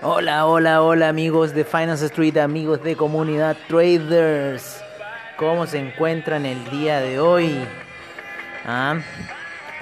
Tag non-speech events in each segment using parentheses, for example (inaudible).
Hola, hola, hola amigos de Finance Street, amigos de comunidad traders. ¿Cómo se encuentran el día de hoy? Ah,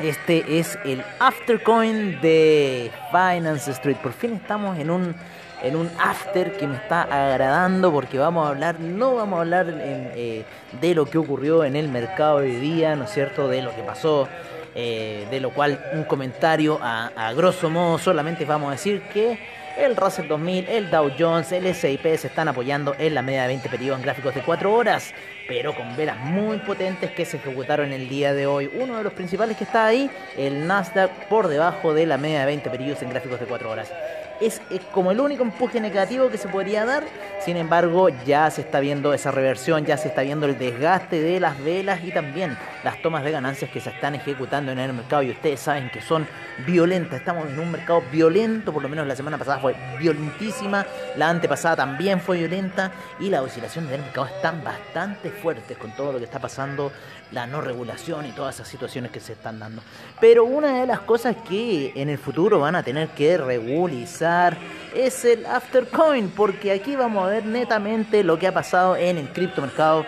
este es el Aftercoin de Finance Street. Por fin estamos en un en un after que me está agradando porque vamos a hablar, no vamos a hablar eh, de lo que ocurrió en el mercado hoy día, ¿no es cierto? De lo que pasó, eh, de lo cual un comentario a, a grosso modo solamente vamos a decir que el Russell 2000, el Dow Jones, el S&P se están apoyando en la media de 20 periodos en gráficos de 4 horas, pero con velas muy potentes que se ejecutaron el día de hoy. Uno de los principales que está ahí, el Nasdaq por debajo de la media de 20 periodos en gráficos de 4 horas es, como el único empuje negativo que se podría dar. Sin embargo, ya se está viendo esa reversión, ya se está viendo el desgaste de las velas y también las tomas de ganancias que se están ejecutando en el mercado. Y ustedes saben que son violentas. Estamos en un mercado violento, por lo menos la semana pasada fue violentísima, la antepasada también fue violenta y las oscilaciones del mercado están bastante fuertes con todo lo que está pasando, la no regulación y todas esas situaciones que se están dando. Pero una de las cosas que en el futuro van a tener que regularizar es el Aftercoin, porque aquí vamos a ver netamente lo que ha pasado en el criptomercado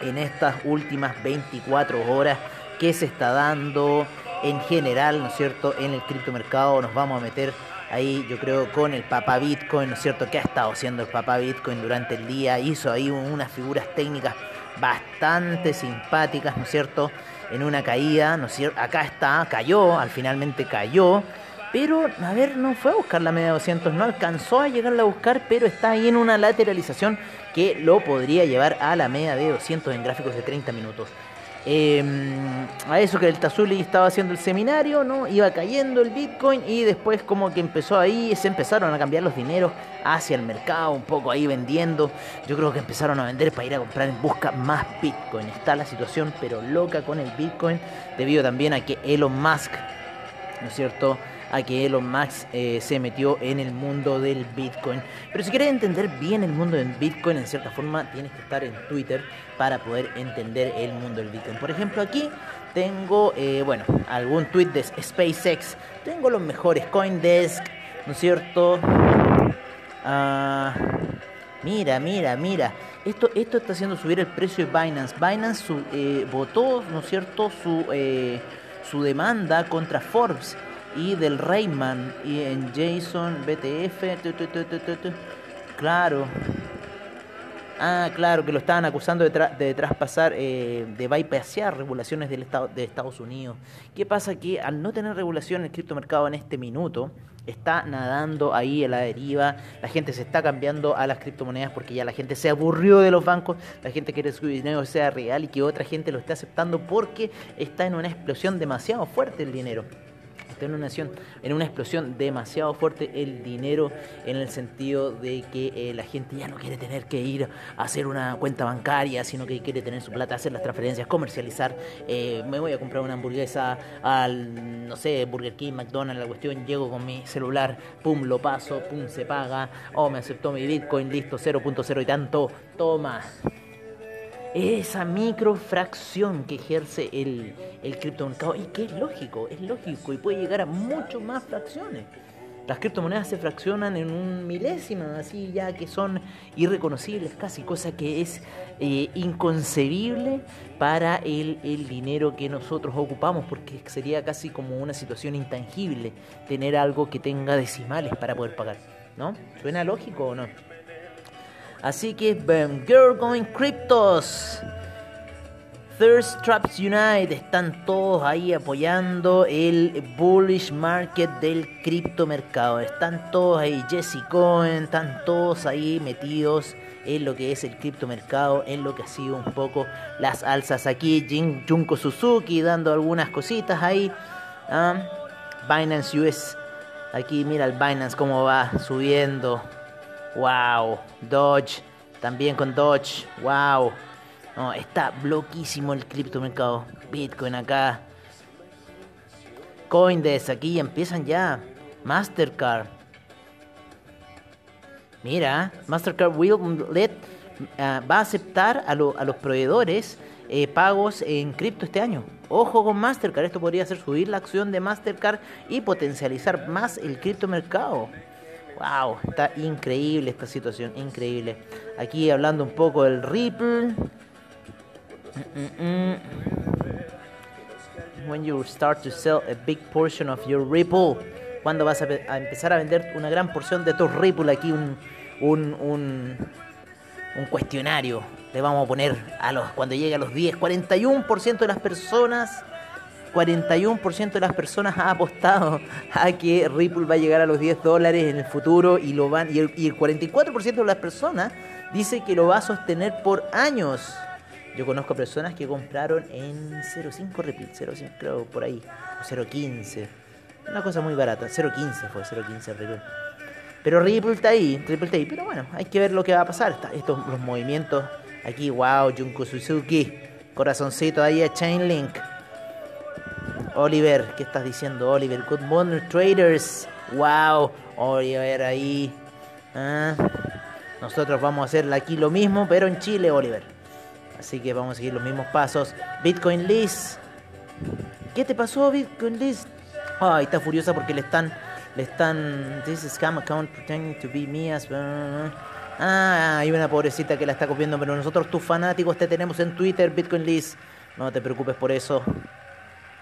en estas últimas 24 horas que se está dando en general, ¿no es cierto? En el criptomercado nos vamos a meter ahí, yo creo, con el Papa Bitcoin, ¿no es cierto? ¿Qué ha estado haciendo el Papa Bitcoin durante el día? Hizo ahí unas figuras técnicas bastante simpáticas, ¿no es cierto? En una caída, ¿no es cierto? Acá está, cayó, al finalmente cayó. Pero, a ver, no fue a buscar la media 200, no alcanzó a llegarla a buscar, pero está ahí en una lateralización que lo podría llevar a la media de 200 en gráficos de 30 minutos. Em, a eso que el Tazuli estaba haciendo el seminario, ¿no? Iba cayendo el Bitcoin y después como que empezó ahí, se empezaron a cambiar los dineros hacia el mercado, un poco ahí vendiendo. Yo creo que empezaron a vender para ir a comprar en busca más Bitcoin. Está la situación pero loca con el Bitcoin debido también a que Elon Musk, ¿no es cierto? A que Elon Musk eh, se metió en el mundo del Bitcoin. Pero si quieres entender bien el mundo del Bitcoin, en cierta forma tienes que estar en Twitter para poder entender el mundo del Bitcoin. Por ejemplo, aquí tengo, eh, bueno, algún tweet de SpaceX. Tengo los mejores CoinDesk, ¿no es cierto? Ah, mira, mira, mira. Esto, esto está haciendo subir el precio de Binance. Binance eh, votó, ¿no es cierto?, su, su demanda contra Forbes y del Rayman y en JSON BTF. claro. Ah, claro, que lo estaban acusando de, de traspasar, eh, de bypassear regulaciones del estado, de Estados Unidos. ¿Qué pasa? Que al no tener regulación el criptomercado en este minuto, está nadando ahí en la deriva, la gente se está cambiando a las criptomonedas porque ya la gente se aburrió de los bancos, la gente quiere que su dinero sea real y que otra gente lo esté aceptando porque está en una explosión demasiado fuerte el dinero en una, en una explosión demasiado fuerte el dinero en el sentido de que eh, la gente ya no quiere tener que ir a hacer una cuenta bancaria, sino que quiere tener su plata, hacer las transferencias, comercializar. Eh, me voy a comprar una hamburguesa al, no sé, Burger King, McDonald's, la cuestión, llego con mi celular, pum, lo paso, pum, se paga, oh, me aceptó mi Bitcoin, listo, 0.0 y tanto, toma esa microfracción que ejerce el, el criptomercado y que es lógico, es lógico y puede llegar a mucho más fracciones. Las criptomonedas se fraccionan en un milésima, así ya que son irreconocibles casi, cosa que es eh, inconcebible para el, el, dinero que nosotros ocupamos, porque sería casi como una situación intangible tener algo que tenga decimales para poder pagar, ¿no? ¿Suena lógico o no? Así que, boom, Girl Going Cryptos. Thirst Traps United están todos ahí apoyando el bullish market del criptomercado. Están todos ahí, Jesse Cohen, están todos ahí metidos en lo que es el criptomercado, en lo que ha sido un poco las alzas aquí. Junko Suzuki dando algunas cositas ahí. Ah, Binance US, aquí mira el Binance cómo va subiendo. Wow, Dodge, también con Dodge, wow. No, está bloquísimo el criptomercado. Bitcoin acá. Coindesk aquí empiezan ya. Mastercard. Mira, Mastercard will let, ah, va a aceptar a, los proveedores eh, pagos en cripto este año. Ojo con Mastercard, esto podría hacer subir la acción de Mastercard y potencializar más el criptomercado. Wow, está increíble esta situación, increíble. Aquí hablando un poco del Ripple. When you start to sell a big portion of your Ripple. Cuando vas a, empezar a vender una gran porción de tu Ripple. Aquí un, un, un, un cuestionario. Le vamos a poner a los cuando llegue a los 10. 41% de las personas 41% de las personas ha apostado a que Ripple va a llegar a los 10 dólares en el futuro y lo van y el, 44% de las personas dice que lo va a sostener por años. Yo conozco personas que compraron en 0.5 Ripple, 0.5 creo por ahí, o 0.15. Una cosa muy barata, 0.15 fue 0.15 Ripple. Pero Ripple está ahí, Ripple está ahí. Pero bueno, hay que ver lo que va a pasar. estos los movimientos aquí, wow, Junko Suzuki, corazoncito ahí a Chainlink. Oliver, ¿qué estás diciendo, Oliver? Good morning, traders. Wow, Oliver ahí. Ah, nosotros vamos a hacer aquí lo mismo, pero en Chile, Oliver. Así que vamos a seguir los mismos pasos. Bitcoin Liz. ¿Qué te pasó, Bitcoin Liz? Ay, está furiosa porque le están. Le están. This is scam account pretending to be me. Ah, hay una pobrecita que la está copiando, pero nosotros, tus fanáticos, te tenemos en Twitter, Bitcoin Liz. No te preocupes por eso.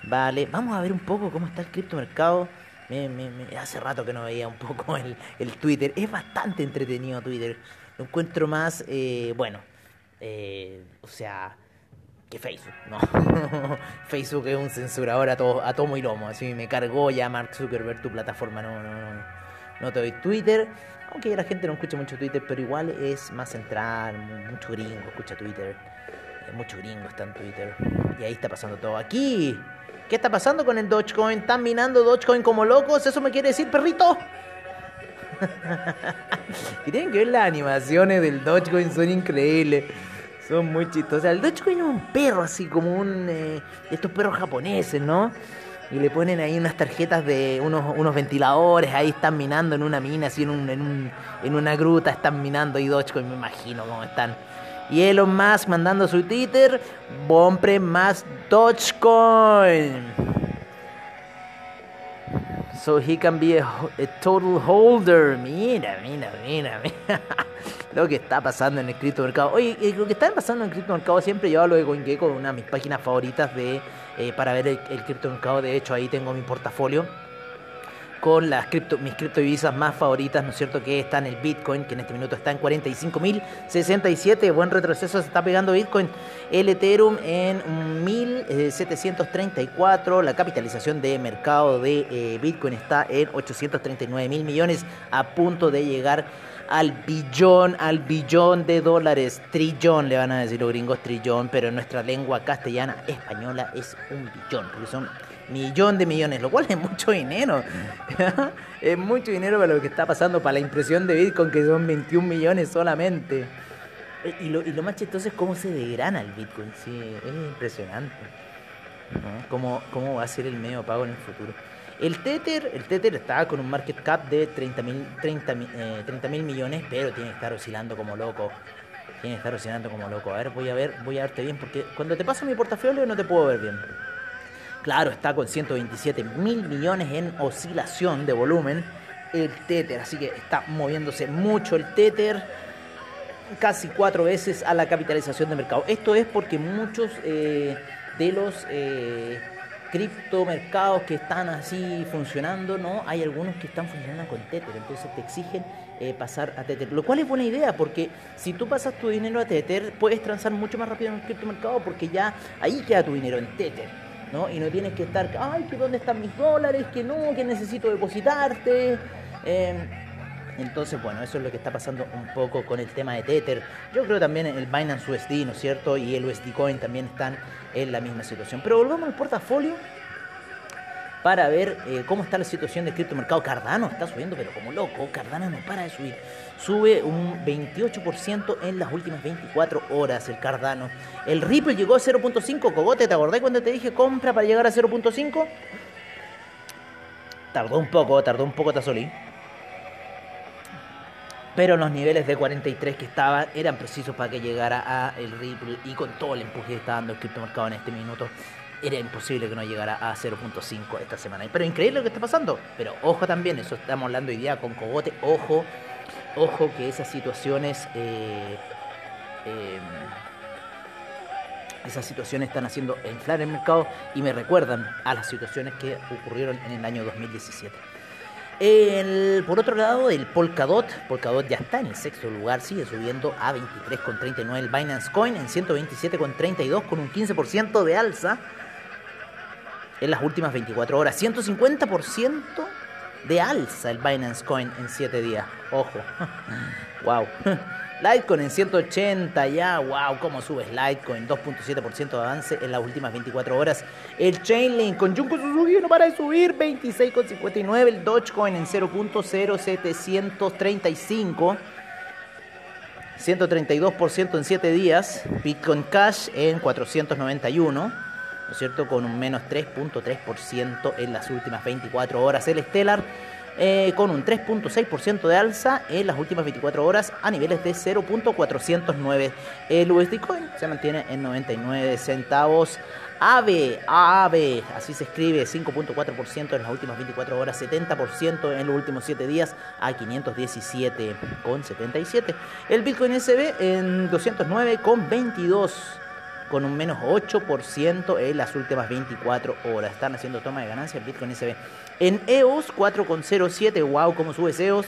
Vale, vamos a ver un poco cómo está el criptomercado. Me, me, hace rato que no veía un poco (laughs) el, Twitter. Es bastante entretenido Twitter. Lo encuentro más, eh, bueno, eh, o sea, que Facebook, ¿no? (laughs) Facebook es un censurador a todo, a tomo y lomo. Así me cargó ya Mark Zuckerberg tu plataforma. No, no, no, no te doy Twitter. Aunque la gente no escucha mucho Twitter, pero igual es más central. Mucho gringo escucha Twitter. Mucho gringo está en Twitter. Y ahí está pasando todo. Aquí ¿Qué está pasando con el Dogecoin? ¿Están minando Dogecoin como locos? ¿Eso me quiere decir, perrito? (laughs) tienen que ver las animaciones del Dogecoin, son increíbles. Son muy chistosas. El Dogecoin es un perro así, como un... Eh, estos perros japoneses, ¿no? Y le ponen ahí unas tarjetas de unos, unos ventiladores, ahí están minando en una mina, así en, un, en, un, en una gruta, están minando ahí Dogecoin, me imagino cómo están. Y Elon Musk mandando su Twitter, compre más Dogecoin. So he can be a, total holder. Mira, mira, mira, (laughs) mira. lo que está pasando en el criptomercado. Oye, eh, lo que está pasando en el criptomercado siempre yo hablo de CoinGecko, una de mis páginas favoritas de, eh, para ver el, el criptomercado. De hecho, ahí tengo mi portafolio con las cripto, mis criptodivisas más favoritas, ¿no es cierto? Que están el Bitcoin, que en este minuto está en 45.067, buen retroceso se está pegando Bitcoin, el Ethereum en 1.734, la capitalización de mercado de eh, Bitcoin está en 839 mil millones, a punto de llegar al billón, al billón de dólares, trillón, le van a decir los gringos trillón, pero en nuestra lengua castellana española es un billón, porque son millón de millones, lo cual es mucho dinero. es mucho dinero para lo que está pasando, para la impresión de Bitcoin, que son 21 millones solamente. Eh, y lo, y lo más chistoso es cómo se degrana el Bitcoin, sí, es impresionante. ¿Cómo, ¿Cómo va a ser el medio pago en el futuro? El Tether, el Tether está con un market cap de 30 mil 30, eh, millones, pero tiene que estar oscilando como loco. Tiene que estar oscilando como loco. A ver, voy a ver, voy a verte bien, porque cuando te paso mi portafolio no te puedo ver bien. Claro, está con 127 mil millones en oscilación de volumen el Tether, así que está moviéndose mucho el Tether, casi cuatro veces a la capitalización de mercado. Esto es porque muchos eh, de los eh, criptomercados que están así funcionando, ¿no? Hay algunos que están funcionando con Tether, entonces te exigen eh, pasar a Tether, lo cual es buena idea porque si tú pasas tu dinero a Tether puedes transar mucho más rápido en el criptomercado porque ya ahí queda tu dinero en Tether. Y no tienes que estar, ay, que dónde están mis dólares, que no, que necesito depositarte. Em, entonces, bueno, eso es lo que está pasando un poco con el tema de Tether. Yo creo también el Binance USD, ¿no es cierto? Y el USD Coin también están en la misma situación. Pero volvamos al portafolio para ver eh, cómo está la situación del criptomercado. Cardano está subiendo, pero como loco, Cardano no para de subir. Sube un 28% en las últimas 24 horas el Cardano. El Ripple llegó a 0.5. Cogote, ¿te acordás cuando te dije compra para llegar a 0.5? Tardó un poco, tardó un poco Tazolí. Pero los niveles de 43 que estaban eran precisos para que llegara a el Ripple y con todo el empuje que está dando el criptomercado en este minuto era imposible que no llegara a 0.5 esta semana. Pero increíble lo que está pasando. Pero ojo también, eso estamos hablando hoy día con Cogote, ojo, ojo que esas situaciones... Eh, eh, esas situaciones están haciendo inflar el mercado y me recuerdan a las situaciones que ocurrieron en el año 2017. El, por otro lado, el Polkadot, Polkadot ya está en el sexto lugar, sigue subiendo a 23,39 el Binance Coin en 127,32 con un 15% de alza en las últimas 24 horas. 150% de alza el Binance Coin en 7 días. Ojo. (laughs) wow. (laughs) Litecoin en 180 ya, wow, cómo subes Litecoin, 2.7% de avance en las últimas 24 horas. El Chainlink con Junko Suzuki no para de subir, 26.59. El Dogecoin en 0.0735. 132% en 7 días. Bitcoin Cash en 491. ¿No es cierto? Con un menos 3.3% en las últimas 24 horas. El Stellar eh, con un 3.6% de alza en las últimas 24 horas a niveles de 0.409. El USD Coin se mantiene en 99 centavos. AVE, AVE, así se escribe, 5.4% en las últimas 24 horas, 70% en los últimos 7 días a 517,77. El Bitcoin SB en 209,22 con un menos 8% en las últimas 24 horas. Están haciendo toma de ganancia el Bitcoin SB. En EOS 4,07, wow, cómo sube EOS.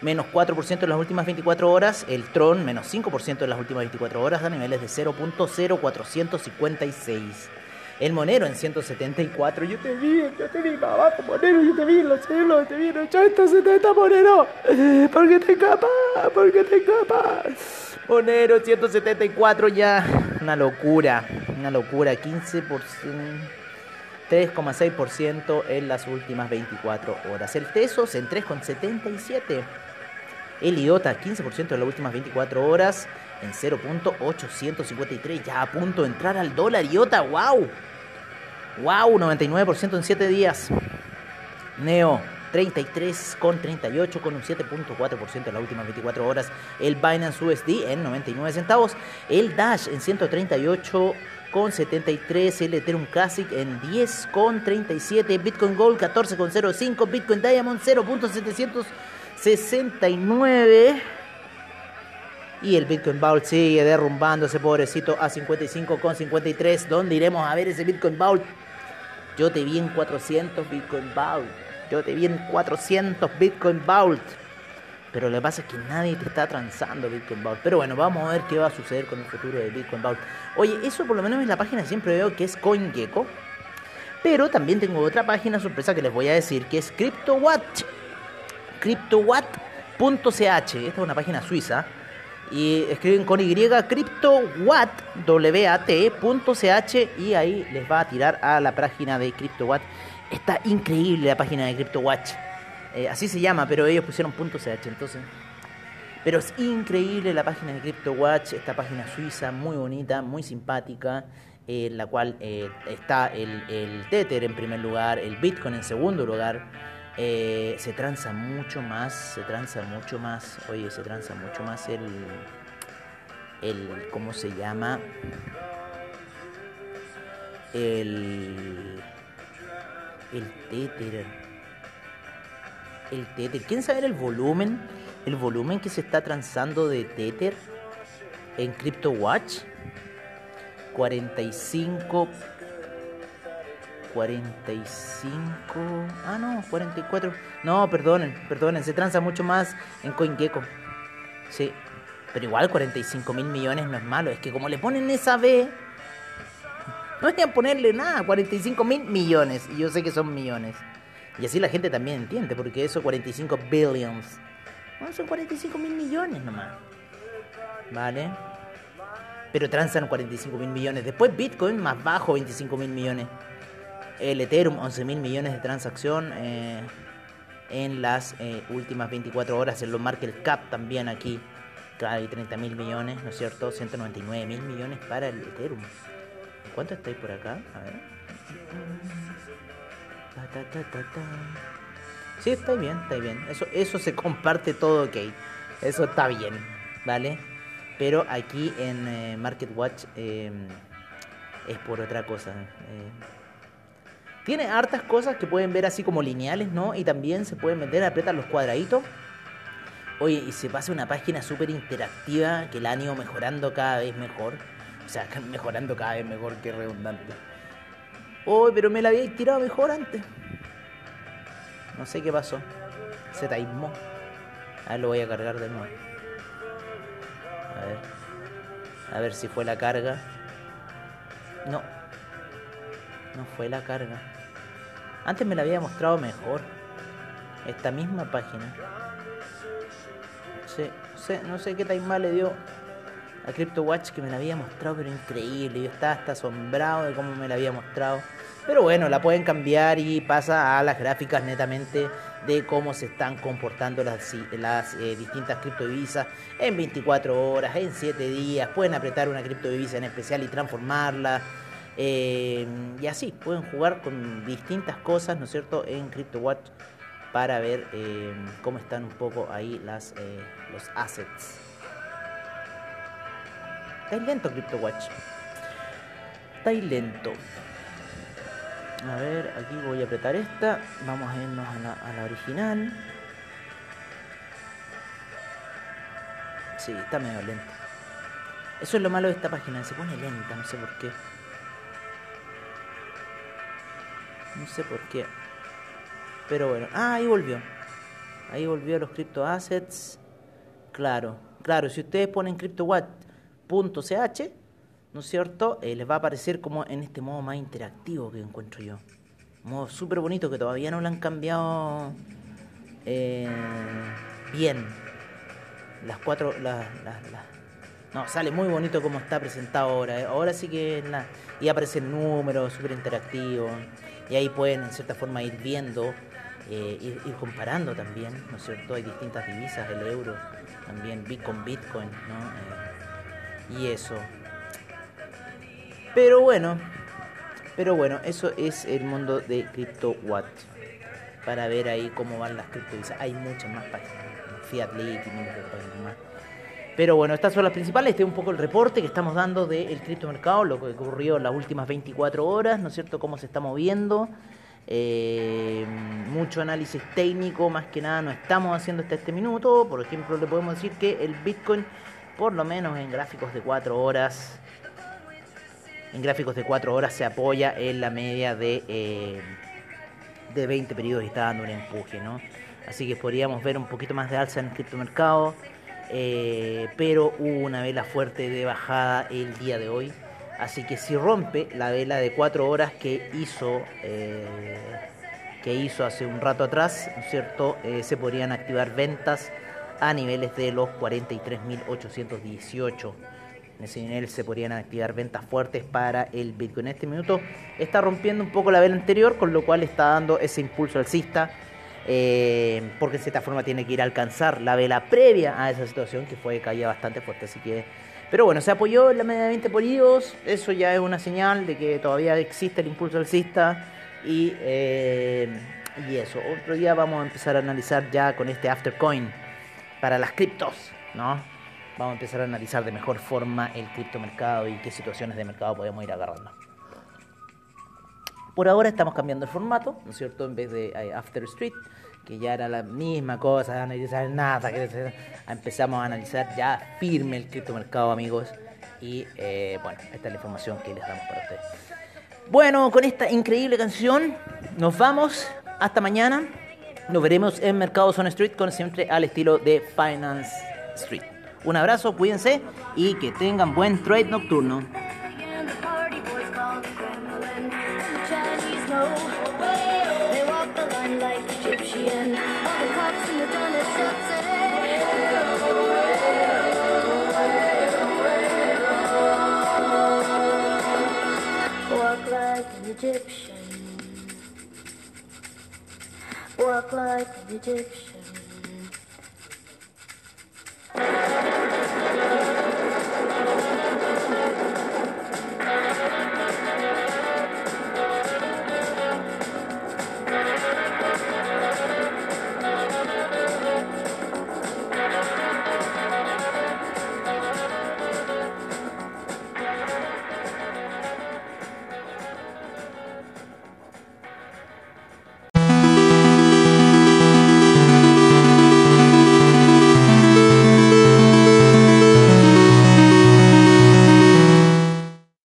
Menos 4% en las últimas 24 horas. El Tron, menos 5% en las últimas 24 horas, a niveles de 0.0456. El Monero en 174. Yo te vi, yo te vi abajo, Monero, yo te vi en los cielos, te vi en 870, Monero. Porque te escapas, porque te escapas. Monero 174 ya. Una locura. Una locura. 15%. 3,6% en las últimas 24 horas. El Tesos en 3,77. El IOTA 15% en las últimas 24 horas en 0.853. Ya a punto de entrar al dólar IOTA. ¡Wow! ¡Wow! 99% en 7 días. Neo 33 con 38 con un 7.4% en las últimas 24 horas. El Binance USD en 99 centavos. El Dash en 138 con 73. El Ethereum Classic en 10 con 37. Bitcoin Gold 14 con 05. Bitcoin Diamond 0.769. Y el Bitcoin Vault sigue derrumbándose, pobrecito, a 55,53. ¿Dónde iremos a ver ese Bitcoin Vault? Yo te vi en 400 Bitcoin Vault. Yo te vi en 400 Bitcoin Vault. Pero lo que pasa es que nadie te está transando Bitcoin Vault. Pero bueno, vamos a ver qué va a suceder con el futuro de Bitcoin Vault. Oye, eso por lo menos es la página siempre veo que es CoinGecko. Pero también tengo otra página sorpresa que les voy a decir que es CryptoWatt. CryptoWatt.ch. Esta es una página suiza. Y escriben con Y CryptoWatt, W-A-T.ch y ahí les va a tirar a la página de CryptoWatt Está increíble la página de CryptoWatch. Eh, así se llama, pero ellos pusieron .ch, entonces... Pero es increíble la página de CryptoWatch, esta página suiza, muy bonita, muy simpática, en la cual eh, está el, el, Tether en primer lugar, el Bitcoin en segundo lugar. Eh, se transa mucho más, se transa mucho más, oye, se transa mucho más el, el ¿cómo se llama? El el Tether. El Tether. ¿Quién sabe el volumen? El volumen que se está transando de Tether en CryptoWatch. 45 45 ah no 44 no perdonen perdonen se transa mucho más en CoinGecko sí pero igual 45 mil millones no es malo es que como le ponen esa B no a ponerle nada, 45 mil millones. Y yo sé que son millones. Y así la gente también entiende, porque eso 45 billions. No, son 45 mil millones nomás. ¿Vale? Pero transan 45 mil millones. Después Bitcoin más bajo, 25 mil millones. El Ethereum, 11 mil millones de transacción eh, en las eh, últimas 24 horas. En los market cap también aquí. Hay 30 mil millones, ¿no es cierto? 199 mil millones para el Ethereum. ¿Cuánto estáis por acá? A ver. Sí, está bien, está bien. Eso, eso se comparte todo ok. Eso está bien, ¿vale? Pero aquí en eh, MarketWatch em, es por otra cosa. Tiene hartas cosas que pueden ver así como lineales, ¿no? Y también se pueden meter, apretar los cuadraditos. Oye, y se pasa una página súper interactiva que la han ido mejorando cada vez mejor. O sea, (laughs) mejorando cada vez mejor, que redundante. Oye, pero me la había tirado mejor antes. No sé qué pasó. Se taimó. A ver, lo voy a cargar de nuevo. A ver. A ver si fue la carga. No. No fue la carga. Antes me la había mostrado mejor. Esta misma página. No sé qué time le dio a CryptoWatch que me la había mostrado, pero increíble. Yo estaba hasta asombrado de cómo me la había mostrado. Pero bueno, la pueden cambiar y pasa a las gráficas netamente de cómo se están comportando las, las eh, distintas criptodivisas en 24 horas, en 7 días. Pueden apretar una criptodivisa en especial y transformarla. Eh, y así, pueden jugar con distintas cosas, ¿no es cierto?, en CryptoWatch para ver eh, cómo están un poco ahí las, los assets. Está lento CryptoWatch. Está lento. A ver, aquí voy a apretar esta. Vamos a irnos a la, original. Sí, está medio lenta. Eso es lo malo de esta página, se pone lenta, no sé por qué. No sé por qué. Pero bueno, ah, ahí volvió. Ahí volvió los crypto assets. Claro, claro, si ustedes ponen CryptoWatt.ch ¿no es cierto? Eh, les va a aparecer como en este modo más interactivo que encuentro yo. Un modo súper bonito que todavía no lo han cambiado eh, bien. Las cuatro, las, no, sale muy bonito como está presentado ahora. Eh. Ahora sí que la, y aparecen números súper interactivos. Y ahí pueden en cierta forma ir viendo, ir, comparando también, ¿no es cierto? Hay distintas divisas, el euro, también Bitcoin, Bitcoin, ¿no? y eso. Pero bueno, pero bueno, eso es el mundo de CryptoWatt. Para ver ahí cómo van las criptodivisas. Hay muchas más páginas. Fiat Leak y de páginas más. Pero bueno, estas son las principales. Este es un poco el reporte que estamos dando del criptomercado, lo que ocurrió en las últimas 24 horas, ¿no es cierto? Cómo se está moviendo. Eh, mucho análisis técnico, más que nada, no estamos haciendo hasta este minuto. Por ejemplo, le podemos decir que el Bitcoin, por lo menos en gráficos de 4 horas, en gráficos de 4 horas se apoya en la media de, eh, de 20 periodos y está dando un empuje, ¿no? Así que podríamos ver un poquito más de alza en el criptomercado, eh, pero hubo una vela fuerte de bajada el día de hoy. Así que si rompe la vela de 4 horas que hizo, eh, que hizo hace un rato atrás, cierto? se podrían activar ventas a niveles de los 43.818 en ese nivel se podrían activar ventas fuertes para el Bitcoin. En este minuto está rompiendo un poco la vela anterior, con lo cual está dando ese impulso alcista. Eh, porque de cierta forma tiene que ir a alcanzar la vela previa a esa situación que fue caída bastante fuerte. Así que, pero bueno, se apoyó en la media de 20 periodos. Eso ya es una señal de que todavía existe el impulso alcista. Y, eh, y eso, otro día vamos a empezar a analizar ya con este Aftercoin para las criptos, ¿no? vamos a empezar a analizar de mejor forma el criptomercado y qué situaciones de mercado podemos ir agarrando. Por ahora estamos cambiando el formato, ¿no es cierto? En vez de eh, After Street, que ya era la misma cosa, analizar nada, que empezamos a analizar ya firme el criptomercado, amigos. Y eh, bueno, esta es la información que les damos para ustedes. Bueno, con esta increíble canción nos vamos. Hasta mañana. Nos veremos en Mercados on Street, con siempre al estilo de Finance Street. Un abrazo, cuídense y que tengan buen trade nocturno. Walk like an.